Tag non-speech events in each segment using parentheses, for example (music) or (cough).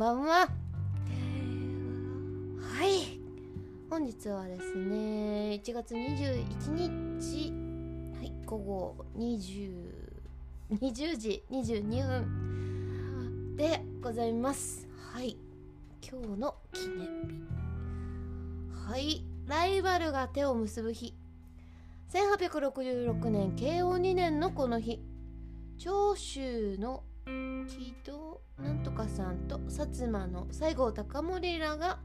ばんは。はい。本日はですね1月21日。はい午後20 20時22分でございます。はい。今日の記念日。はい。ライバルが手を結ぶ日。1866年慶応2年のこの日。長州の木戸なんとかさんと薩摩の西郷隆盛らが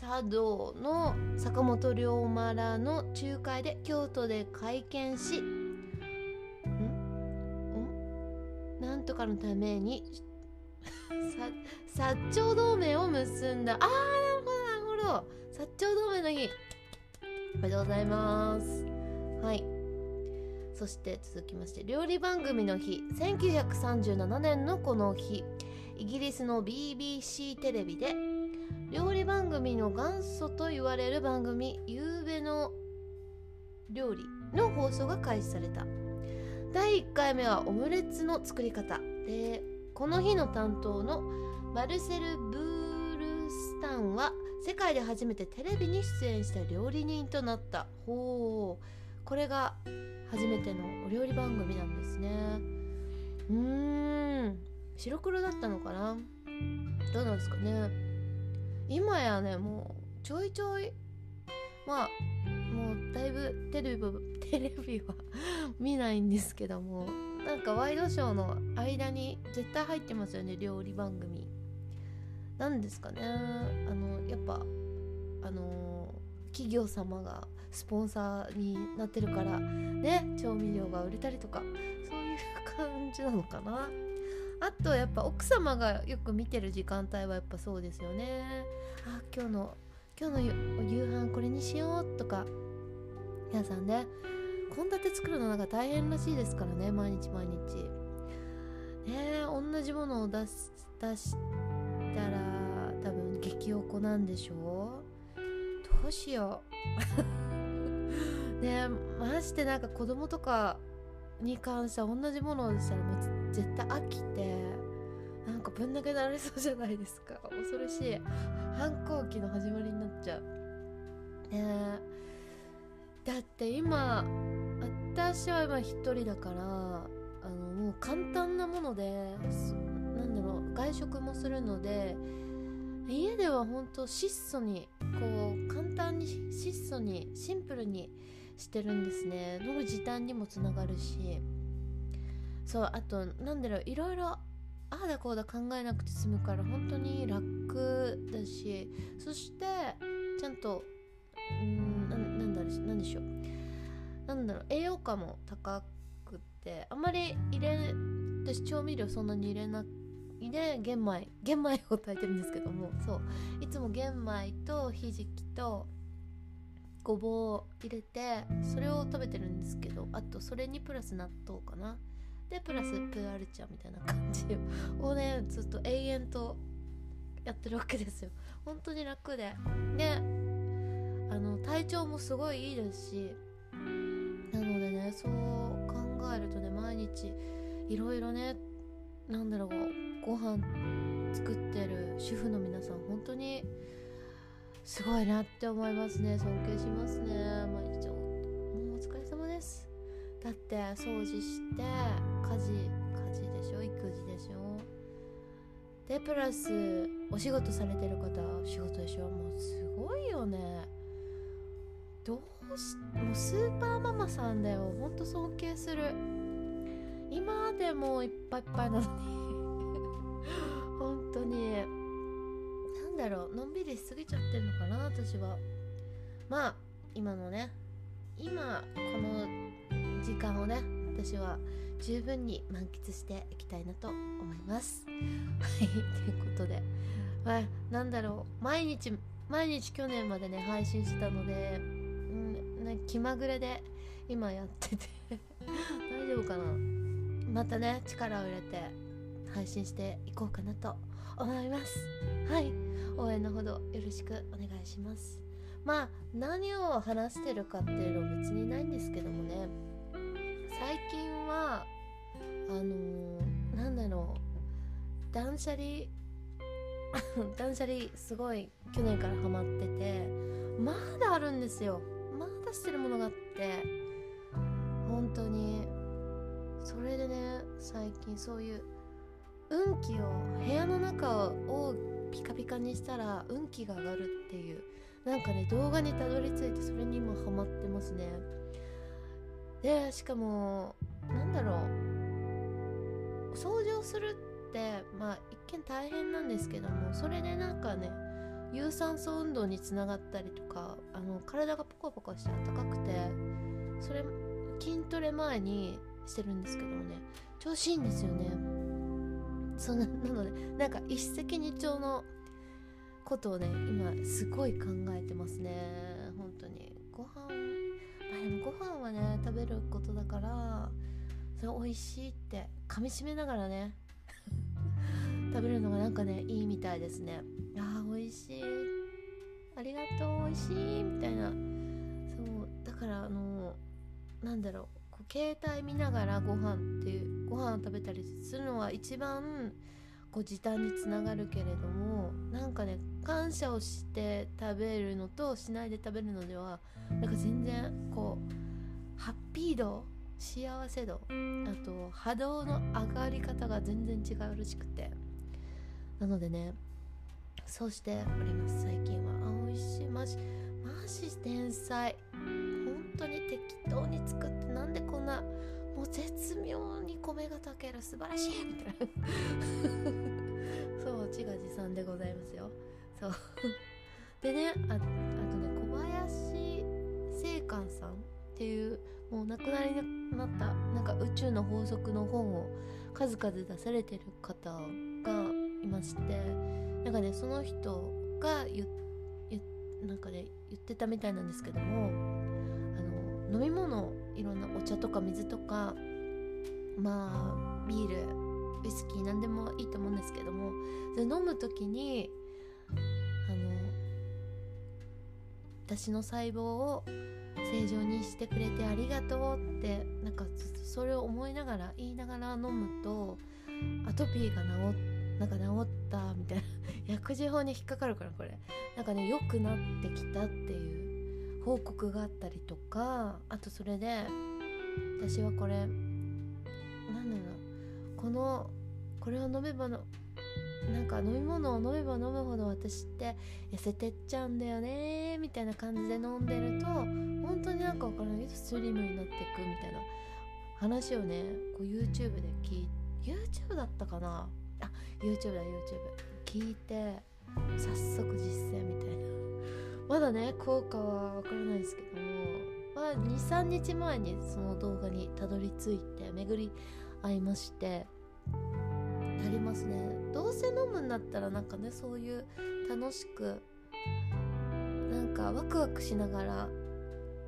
茶道の坂本龍馬らの仲介で京都で会見しん？なんとかのために薩長同盟を結んだ。あーなるほどなるほど。薩長同盟の日。おめでとうございます。はい。そして続きまして料理番組の日1937年のこの日イギリスの BBC テレビで料理番組の元祖と言われる番組「ゆうべの料理」の放送が開始された。第1回目はオムレツの作り方。でこの日の担当のマルセル・ブールスタンは世界で初めてテレビに出演した料理人となった。ほう。これが初めてのお料理番組なんですね。うーん。白黒だったのかな？どうなんですかね？今やねもうちょいちょいまあもうだいぶテレビテレビは (laughs) 見ないんですけどもなんかワイドショーの間に絶対入ってますよね料理番組。なんですかね？あのやっぱあの企業様がスポンサーになってるからね調味料が売れたりとかそういう感じなのかな。あとやっぱ奥様がよく見てる時間帯はやっぱそうですよね。あ今日の今日の夕飯これにしようとか。皆さんね献立作るのなんか大変らしいですからね毎日毎日。ね同じものを出し出したら多分激おこなんでしょう。どうしよう。(laughs) ねましてなんか子供とかに関しては同じものをしたらもう絶対飽きてなんかぶん投げられそうじゃないですか。(laughs) 恐ろしい。反抗期の始まりになっちゃう。ねだって今私は今一人だからあのもう簡単なものでなんだろう外食もするので家では本当質素にこうに質素にシンプルにしてるんですね。飲む時短にもつながるし。そうあとなんだろういろいろああだこうだ考えなくて済むから本当に楽だしそしてちゃんとうんなんだろうなんでしょう。なんだろう栄養価も高くてあんまり入れ私調味料そんなに入れないで玄米玄米を炊いてるんですけども。そういつも玄米とひじきとごぼうを入れてそれを食べてるんですけどあとそれにプラス納豆かな。でプラスプーアルチャみたいな感じ (laughs) をねずっと永遠とやってるわけですよ。本当に楽で。であの体調もすごいいいですしなのでねそう考えるとね毎日いろいろねなんだろうご飯作ってる主婦の皆さん本当にすごいなって思いますね。尊敬しますね。毎日もうお疲れ様です。だって掃除して家事家事でしょ？育児でしょ？でプラスお仕事されてる方仕事でしょ？もうすごいよね。どうしもうスーパーママさんだよ。ほんと尊敬する。今でもいっぱいいっぱいなのに。(laughs) 本当に。なんだろうのんびりしすぎちゃってるのかな私は。まあ今のね今この時間をね私は十分に満喫していきたいなと思います。はいということで。まあなんだろう毎日毎日去年までね配信してたので、うんね、気まぐれで今やってて (laughs) 大丈夫かな。またね力を入れて配信していこうかなと思います。はい。応援のほどよろしくお願いします。まあ何を話してるかっていうのは別にないんですけどもね。最近はあのー、なんだろう。断捨離 (laughs) 断捨離すごい去年からハマっててまだあるんですよ。まだしてるものがあって。本当に。それでね最近そういう運気を部屋の中をピカピカにしたら運気が上がるっていうなんかね動画にたどり着いてそれに今ハマってますね。でしかもなんだろう。掃除をするってまあ一見大変なんですけどもそれでなんかね有酸素運動につながったりとかあの体がポカポカして暖かくてそれ筋トレ前にしてるんですけどもね調子いいんですよね。そんななのでなんか一石二鳥のことをね今すごい考えてますね。本当に。ご飯。まあでもご飯はね食べることだからそれ美味しいって噛みしめながらね (laughs) 食べるのがなんかねいいみたいですね。あー美味しい。ありがとう美味しいみたいな。そうだからあのなんだろう。携帯見ながらご飯っていうご飯を食べたりするのは一番こう時短につながるけれどもなんかね感謝をして食べるのとしないで食べるのではなんか全然こうハッピー度幸せ度あと波動の上がり方が全然違うらしくて。なのでねそうしております。最近は。あ美味しい。マジマジ天才。当に適当に作ってなんでこんなもう絶妙に米が炊ける素晴らしいみたいな。(laughs) そう自画自賛でございますよ。そう。(laughs) でねああとね小林正観さんっていうもう亡くなりになったなんか宇宙の法則の本を数々出されてる方がいましてなんかねその人が言なんかね言ってたみたいなんですけども飲み物いろんなお茶とか水とかまあビールウイスキー何でもいいと思うんですけどもで飲む時にあの私の細胞を正常にしてくれてありがとうってなんかそれを思いながら言いながら飲むとアトピーが治なんか治ったみたいな。(laughs) 薬事法に引っかかるからこれ。なんかね良くなってきたっていう報告があったりとかあとそれで私はこれ何なんだろうこのこれを飲めばのなんか飲み物を飲めば飲むほど私って痩せてっちゃうんだよねみたいな感じで飲んでると本当になんか分からないけどスリムになっていくみたいな話をねこう YouTube で聞いて YouTube だったかな？あ YouTube だ YouTube 聞いて早速実践みたいな。まだね効果は分からないですけどもまあ23日前にその動画にたどり着いて巡り合いましてありますね。どうせ飲むんだったらなんかねそういう楽しくなんかワクワクしながら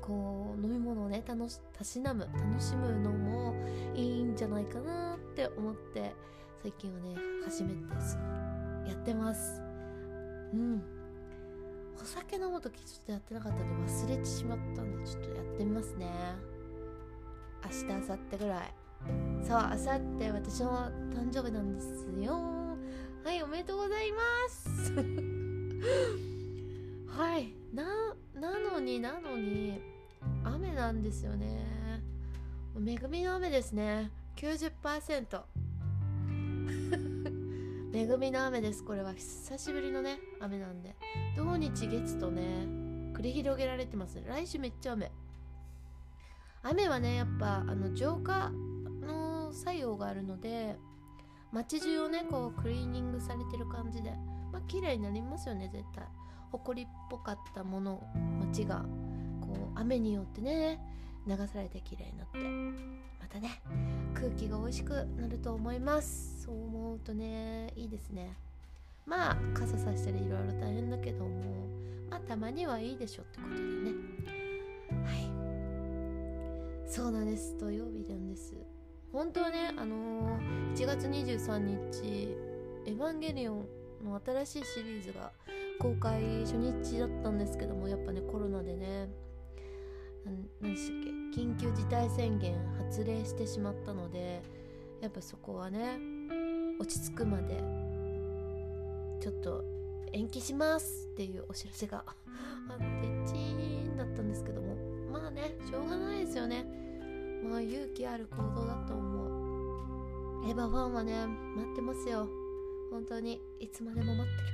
こう飲み物をね楽したしなむ楽しむのもいいんじゃないかなって思って最近はね初めてやってます。うん。お酒飲む時ちょっとやってなかったんで忘れてしまったんでちょっとやってみますね。明日明後日ぐらい。そう明後日私の誕生日なんですよ。はいおめでとうございます。(laughs) はいななのになのに雨なんですよね。恵みの雨ですね。90%恵みの雨です。これは久しぶりのね雨なんで。土日月とね繰り広げられてます来週めっちゃ雨。雨はねやっぱあの浄化の作用があるので街中をねこうクリーニングされてる感じでまあ綺麗になりますよね絶対。埃っぽかったもの街が。こう雨によってね流されて綺麗になって。またね空気が美味しくなると思います。そう思うとねいいですね。まあ傘さしたりいろいろ大変だけどもまあたまにはいいでしょってことでね。はい。そうなんです。土曜日なんです。本当はねあのー、1月23日「エヴァンゲリオン」の新しいシリーズが公開初日だったんですけどもやっぱねコロナでね何でしたっけ？緊急事態宣言発令してしまったのでやっぱそこはね落ち着くまでちょっと延期しますっていうお知らせが (laughs) あってチーンだったんですけども。まあねしょうがないですよね。まあ勇気ある行動だと思う。エヴァファンはね待ってますよ。本当に。いつまでも待ってる。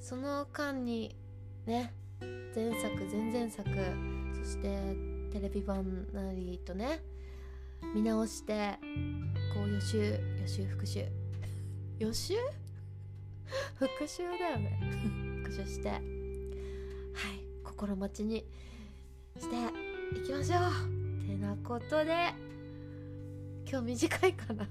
その間にね前作前々作してテレビ版なりとね見直してこう予習予習復習。(laughs) 予習？(laughs) 復習だよね。(laughs) 復習して。はい心待ちにしていきましょう。てなことで今日短いかな。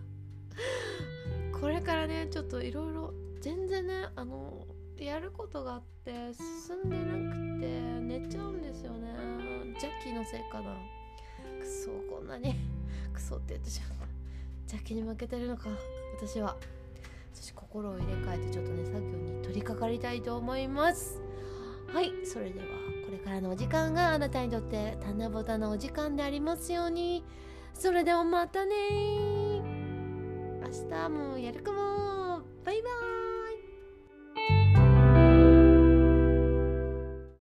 これからねちょっといろいろ全然ねあのやることがあって進んでなくて寝ちゃうんですよね。邪気のせいかな。くそこんなにクソって言ってしまった。邪気に負けてるのか私は。そして心を入れ替えてちょっとね作業に取り掛かりたいと思います。はいそれではこれからのお時間があなたにとって棚ぼたのお時間でありますように。それではまたね明日もやるかも